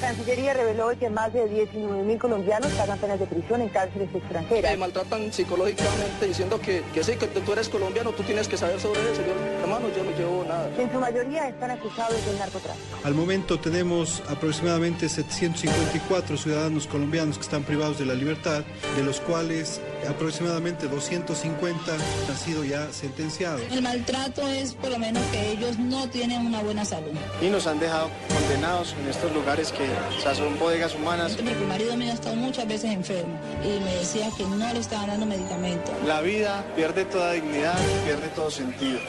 La Cancillería reveló hoy que más de 19 mil colombianos pagan penas de prisión en cárceles extranjeras. Me maltratan psicológicamente diciendo que, que sí, que tú eres colombiano, tú tienes que saber sobre eso. Yo, hermano, yo no llevo nada. En su mayoría están acusados del narcotráfico. Al momento tenemos aproximadamente 754 ciudadanos colombianos que están privados de la libertad, de los cuales aproximadamente 250 han sido ya sentenciados. El maltrato es por lo menos que ellos no tienen una buena salud. Y nos han dejado condenados en estos lugares que o sea, son bodegas humanas. Mi marido mío ha estado muchas veces enfermo y me decía que no le estaban dando medicamentos. La vida pierde toda dignidad, pierde todo sentido.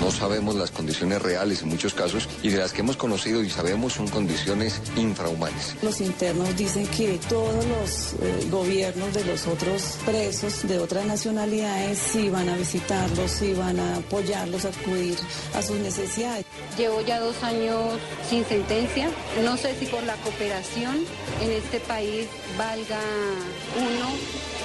No sabemos las condiciones reales en muchos casos y de las que hemos conocido y sabemos son condiciones infrahumanas. Los internos dicen que todos los eh, gobiernos de los otros de otras nacionalidades sí van a visitarlos, sí van a apoyarlos, a acudir a sus necesidades. Llevo ya dos años sin sentencia. No sé si por la cooperación en este país valga uno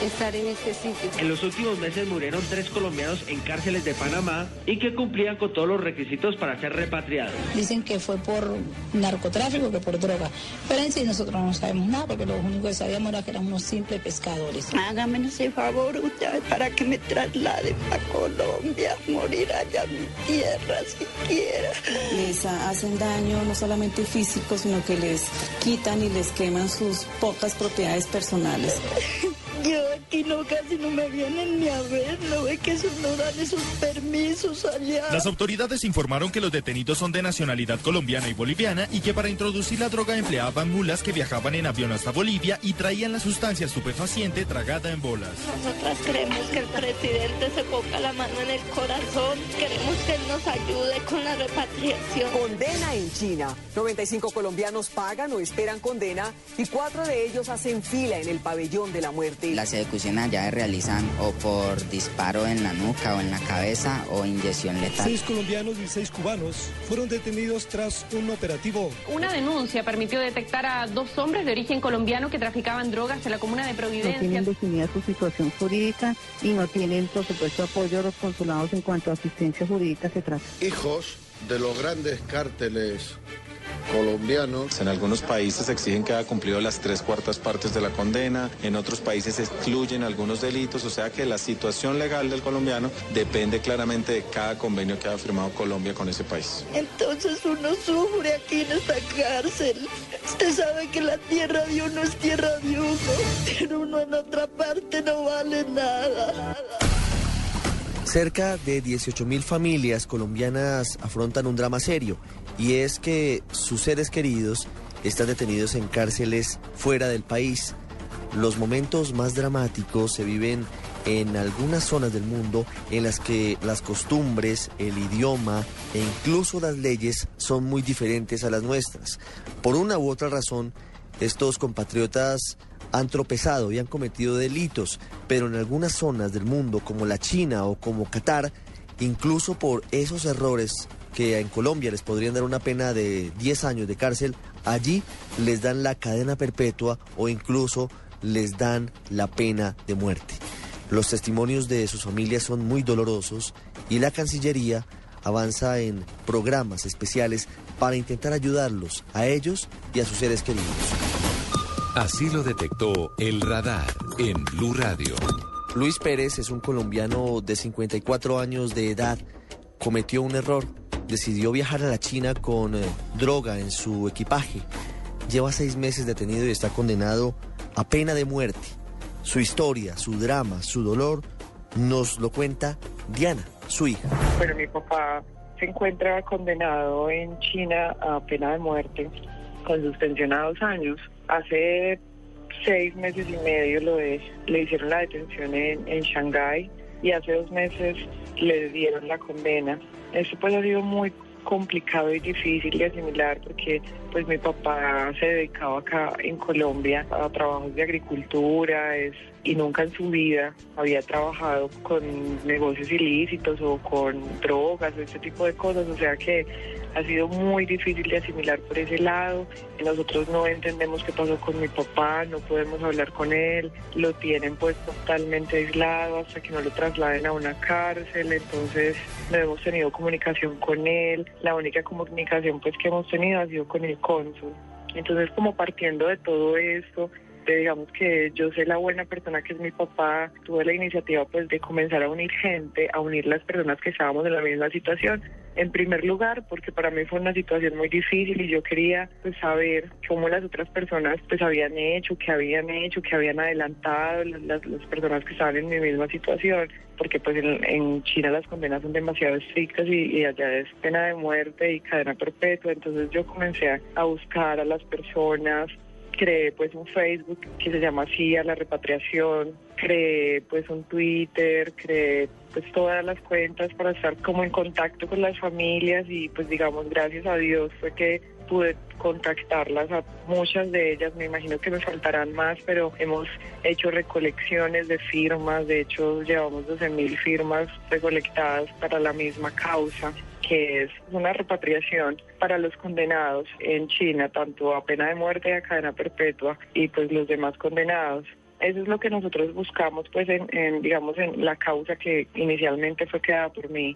estar en este sitio. En los últimos meses murieron tres colombianos en cárceles de Panamá y que cumplían con todos los requisitos para ser repatriados. Dicen que fue por narcotráfico, que por droga. Pero en sí nosotros no sabemos nada porque lo único que sabíamos era que eran unos simples pescadores. Hágame ese favor usted para que me trasladen a Colombia, morir allá en mi tierra si quiera. Les hacen daño no solamente físico, sino que les quitan y les queman sus pocas propiedades personales. Yo aquí no casi no me vienen ni a ver, no ve que esos no dan esos permisos allá. Las autoridades informaron que los detenidos son de nacionalidad colombiana y boliviana y que para introducir la droga empleaban mulas que viajaban en avión hasta Bolivia y traían la sustancia estupefaciente tragada en bolas. Nosotras queremos que el presidente se ponga la mano en el corazón, queremos que él nos ayude con la repatriación. Condena en China. 95 colombianos pagan o esperan condena y cuatro de ellos hacen fila en el pabellón de la muerte. Las ejecuciones allá se realizan o por disparo en la nuca o en la cabeza o inyección letal. Seis colombianos y seis cubanos fueron detenidos tras un operativo. Una denuncia permitió detectar a dos hombres de origen colombiano que traficaban drogas en la comuna de Providencia. No tienen definida su situación jurídica y no tienen, por supuesto, apoyo a los consulados en cuanto a asistencia jurídica se trata. Hijos de los grandes cárteles colombianos. En algunos países exigen que haya cumplido las tres cuartas partes de la condena, en otros países excluyen algunos delitos, o sea que la situación legal del colombiano depende claramente de cada convenio que haya firmado Colombia con ese país. Entonces uno sufre aquí en esta cárcel. Usted sabe que la tierra de uno es tierra de uno, pero uno en otra parte no vale nada. Cerca de 18.000 familias colombianas afrontan un drama serio y es que sus seres queridos están detenidos en cárceles fuera del país. Los momentos más dramáticos se viven en algunas zonas del mundo en las que las costumbres, el idioma e incluso las leyes son muy diferentes a las nuestras. Por una u otra razón, estos compatriotas han tropezado y han cometido delitos, pero en algunas zonas del mundo, como la China o como Qatar, incluso por esos errores que en Colombia les podrían dar una pena de 10 años de cárcel, allí les dan la cadena perpetua o incluso les dan la pena de muerte. Los testimonios de sus familias son muy dolorosos y la Cancillería avanza en programas especiales para intentar ayudarlos a ellos y a sus seres queridos. Así lo detectó el radar en Blue Radio. Luis Pérez es un colombiano de 54 años de edad. Cometió un error. Decidió viajar a la China con eh, droga en su equipaje. Lleva seis meses detenido y está condenado a pena de muerte. Su historia, su drama, su dolor, nos lo cuenta Diana, su hija. Bueno, mi papá se encuentra condenado en China a pena de muerte con suspensión a dos años. Hace seis meses y medio lo de, le hicieron la detención en, en Shanghái y hace dos meses le dieron la condena. Esto pues ha sido muy complicado y difícil de asimilar porque pues mi papá se dedicaba acá en Colombia a trabajos de agricultura es, y nunca en su vida había trabajado con negocios ilícitos o con drogas o ese tipo de cosas, o sea que ha sido muy difícil de asimilar por ese lado. Nosotros no entendemos qué pasó con mi papá, no podemos hablar con él, lo tienen pues totalmente aislado hasta que no lo trasladen a una cárcel, entonces no hemos tenido comunicación con él, la única comunicación pues que hemos tenido ha sido con el cónsul. Entonces como partiendo de todo esto, digamos que yo soy la buena persona que es mi papá, tuve la iniciativa pues de comenzar a unir gente, a unir las personas que estábamos en la misma situación. En primer lugar, porque para mí fue una situación muy difícil y yo quería pues saber cómo las otras personas pues habían hecho, qué habían hecho, qué habían adelantado las, las personas que estaban en mi misma situación, porque pues en, China las condenas son demasiado estrictas y, y, allá es pena de muerte y cadena perpetua, entonces yo comencé a buscar a las personas creé pues un Facebook que se llama así a la repatriación, creé pues un Twitter, creé pues todas las cuentas para estar como en contacto con las familias y pues digamos gracias a Dios fue que pude contactarlas a muchas de ellas, me imagino que me faltarán más, pero hemos hecho recolecciones de firmas, de hecho llevamos 12 mil firmas recolectadas para la misma causa que es una repatriación para los condenados en China, tanto a pena de muerte a cadena perpetua, y pues los demás condenados. Eso es lo que nosotros buscamos, pues, en, digamos, en la causa que inicialmente fue creada por mí.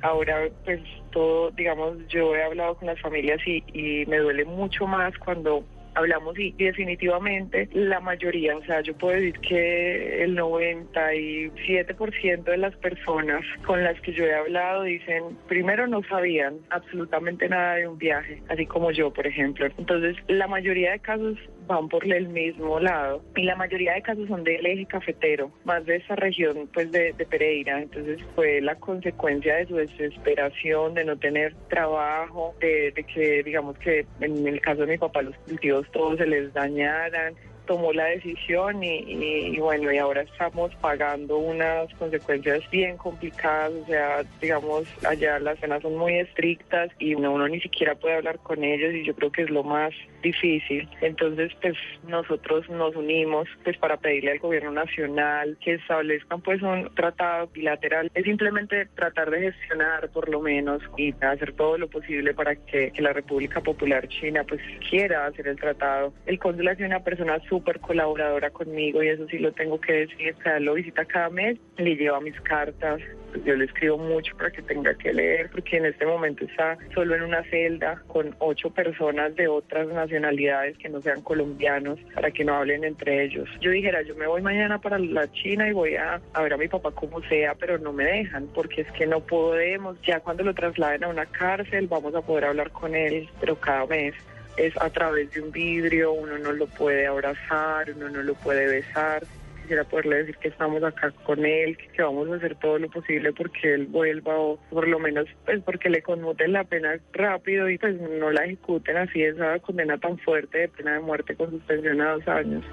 Ahora, pues, todo, digamos, yo he hablado con las familias y, y me duele mucho más cuando hablamos y, definitivamente la mayoría, o sea, yo puedo decir que el 97% de las personas con las que yo he hablado dicen, primero no sabían absolutamente nada de un viaje, así como yo, por ejemplo. Entonces, la mayoría de casos van por el mismo lado y la mayoría de casos son del eje cafetero, más de esa región pues de, Pereira, entonces fue la consecuencia de su desesperación, de no tener trabajo, de, que digamos que en el caso de mi papá los cultivos todos se les dañaran, tomó la decisión y, bueno, y ahora estamos pagando unas consecuencias bien complicadas, o sea, digamos, allá las cenas son muy estrictas y uno, ni siquiera puede hablar con ellos y yo creo que es lo más difícil. Entonces, pues nosotros nos unimos pues para pedirle al gobierno nacional que establezcan pues un tratado bilateral. Es simplemente tratar de gestionar por lo menos y hacer todo lo posible para que, la República Popular China pues quiera hacer el tratado. El cónsul es una persona súper colaboradora conmigo y eso sí lo tengo que decir. O lo visita cada mes, le lleva mis cartas, pues yo le escribo mucho para que tenga que leer, porque en este momento está solo en una celda con ocho personas de otras nacionalidades que no sean colombianos, para que no hablen entre ellos. Yo dijera, yo me voy mañana para la China y voy a ver a mi papá como sea, pero no me dejan, porque es que no podemos. Ya cuando lo trasladen a una cárcel, vamos a poder hablar con él, pero cada mes es a través de un vidrio, uno no lo puede abrazar, uno no lo puede besar quisiera poderle decir que estamos acá con él, que vamos a hacer todo lo posible porque él vuelva o por lo menos pues porque le conmuten la pena rápido y pues no la ejecuten así esa condena tan fuerte de pena de muerte con suspensión a dos años.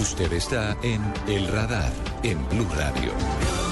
Usted está en El Radar en Blue Radio.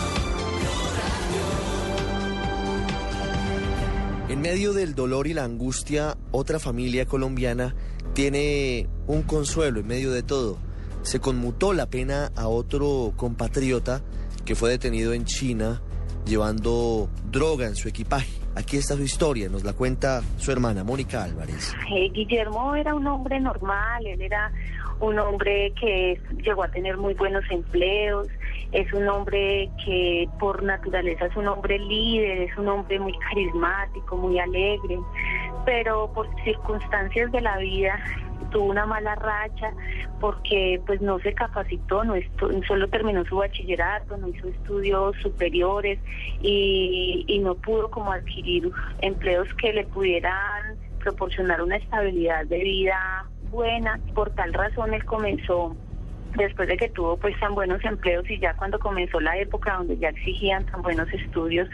En medio del dolor y la angustia, otra familia colombiana tiene un consuelo en medio de todo se conmutó la pena a otro compatriota que fue detenido en China llevando droga en su equipaje. Aquí está su historia, nos la cuenta su hermana Mónica Álvarez. Eh, Guillermo era un hombre normal, él era un hombre que llegó a tener muy buenos empleos, es un hombre que por naturaleza es un hombre líder, es un hombre muy carismático, muy alegre, pero por circunstancias de la vida tuvo una mala racha porque pues no se capacitó, no solo terminó su bachillerato, no hizo estudios superiores y, y no pudo como adquirir empleos que le pudieran proporcionar una estabilidad de vida buena. Por tal razón él comenzó después de que tuvo pues tan buenos empleos y ya cuando comenzó la época donde ya exigían tan buenos estudios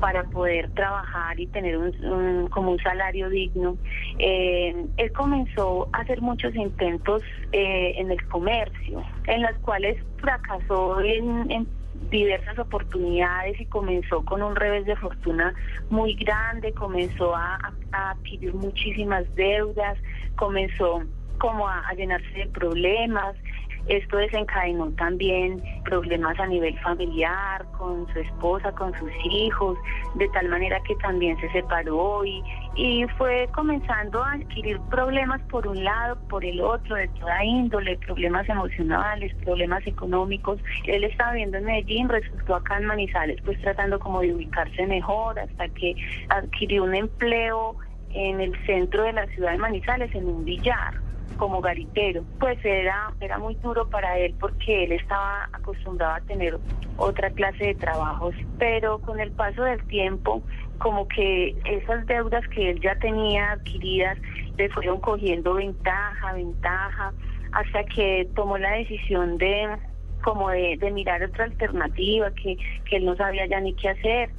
para poder trabajar y tener un, como un salario digno, eh, él comenzó a hacer muchos intentos eh, en el comercio, en los cuales fracasó en diversas oportunidades y comenzó con un revés de fortuna muy grande, comenzó a, a adquirir muchísimas deudas, comenzó como a, a llenarse de problemas, esto desencadenó también problemas a nivel familiar, con su esposa, con sus hijos, de tal manera que también se separó y, y fue comenzando a adquirir problemas por un lado, por el otro, de toda índole, problemas emocionales, problemas económicos. Él estaba viendo en Medellín, resultó acá en Manizales, pues tratando como de ubicarse mejor, hasta que adquirió un empleo en el centro de la ciudad de Manizales, en un billar como garitero, pues era, era muy duro para él porque él estaba acostumbrado a tener otra clase de trabajos, pero con el paso del tiempo, como que esas deudas que él ya tenía adquiridas le fueron cogiendo ventaja, ventaja, hasta que tomó la decisión de como de, mirar otra alternativa, que, que él no sabía ya ni qué hacer.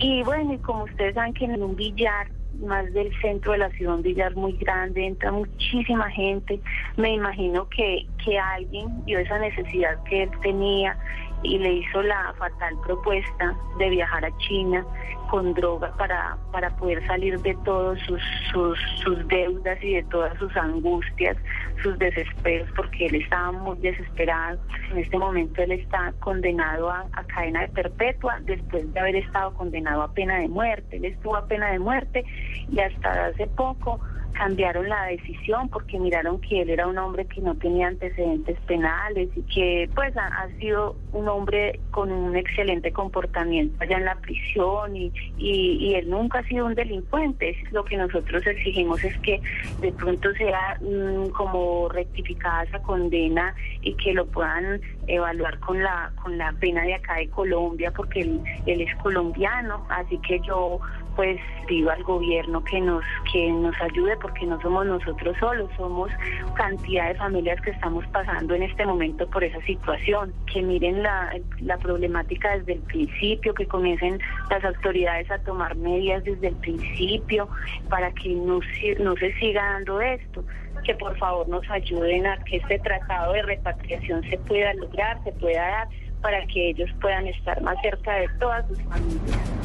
Y bueno, y como ustedes saben que en un billar más del centro de la ciudad, un billar muy grande, entra muchísima gente. Me imagino que, que alguien vio esa necesidad que él tenía y le hizo la fatal propuesta de viajar a China con droga para, para poder salir de todas sus, sus, sus deudas y de todas sus angustias, sus desesperos, porque él estaba muy desesperado. En este momento él está condenado a, a cadena de perpetua después de haber estado condenado a pena de muerte. Él estuvo a pena de muerte y hasta hace poco cambiaron la decisión porque miraron que él era un hombre que no tenía antecedentes penales y que pues ha, sido un hombre con un excelente comportamiento allá en la prisión y, y, él nunca ha sido un delincuente. Lo que nosotros exigimos es que de pronto sea mmm, como rectificada esa condena y que lo puedan evaluar con la con la pena de acá de Colombia porque él, él es colombiano, así que yo pues pido al gobierno que nos que nos ayude porque no somos nosotros solos, somos cantidad de familias que estamos pasando en este momento por esa situación, que miren la, la problemática desde el principio, que comiencen las autoridades a tomar medidas desde el principio para que no, no se siga dando esto que por favor nos ayuden a que este tratado de repatriación se pueda lograr, se pueda dar para que ellos puedan estar más cerca de todas sus familias.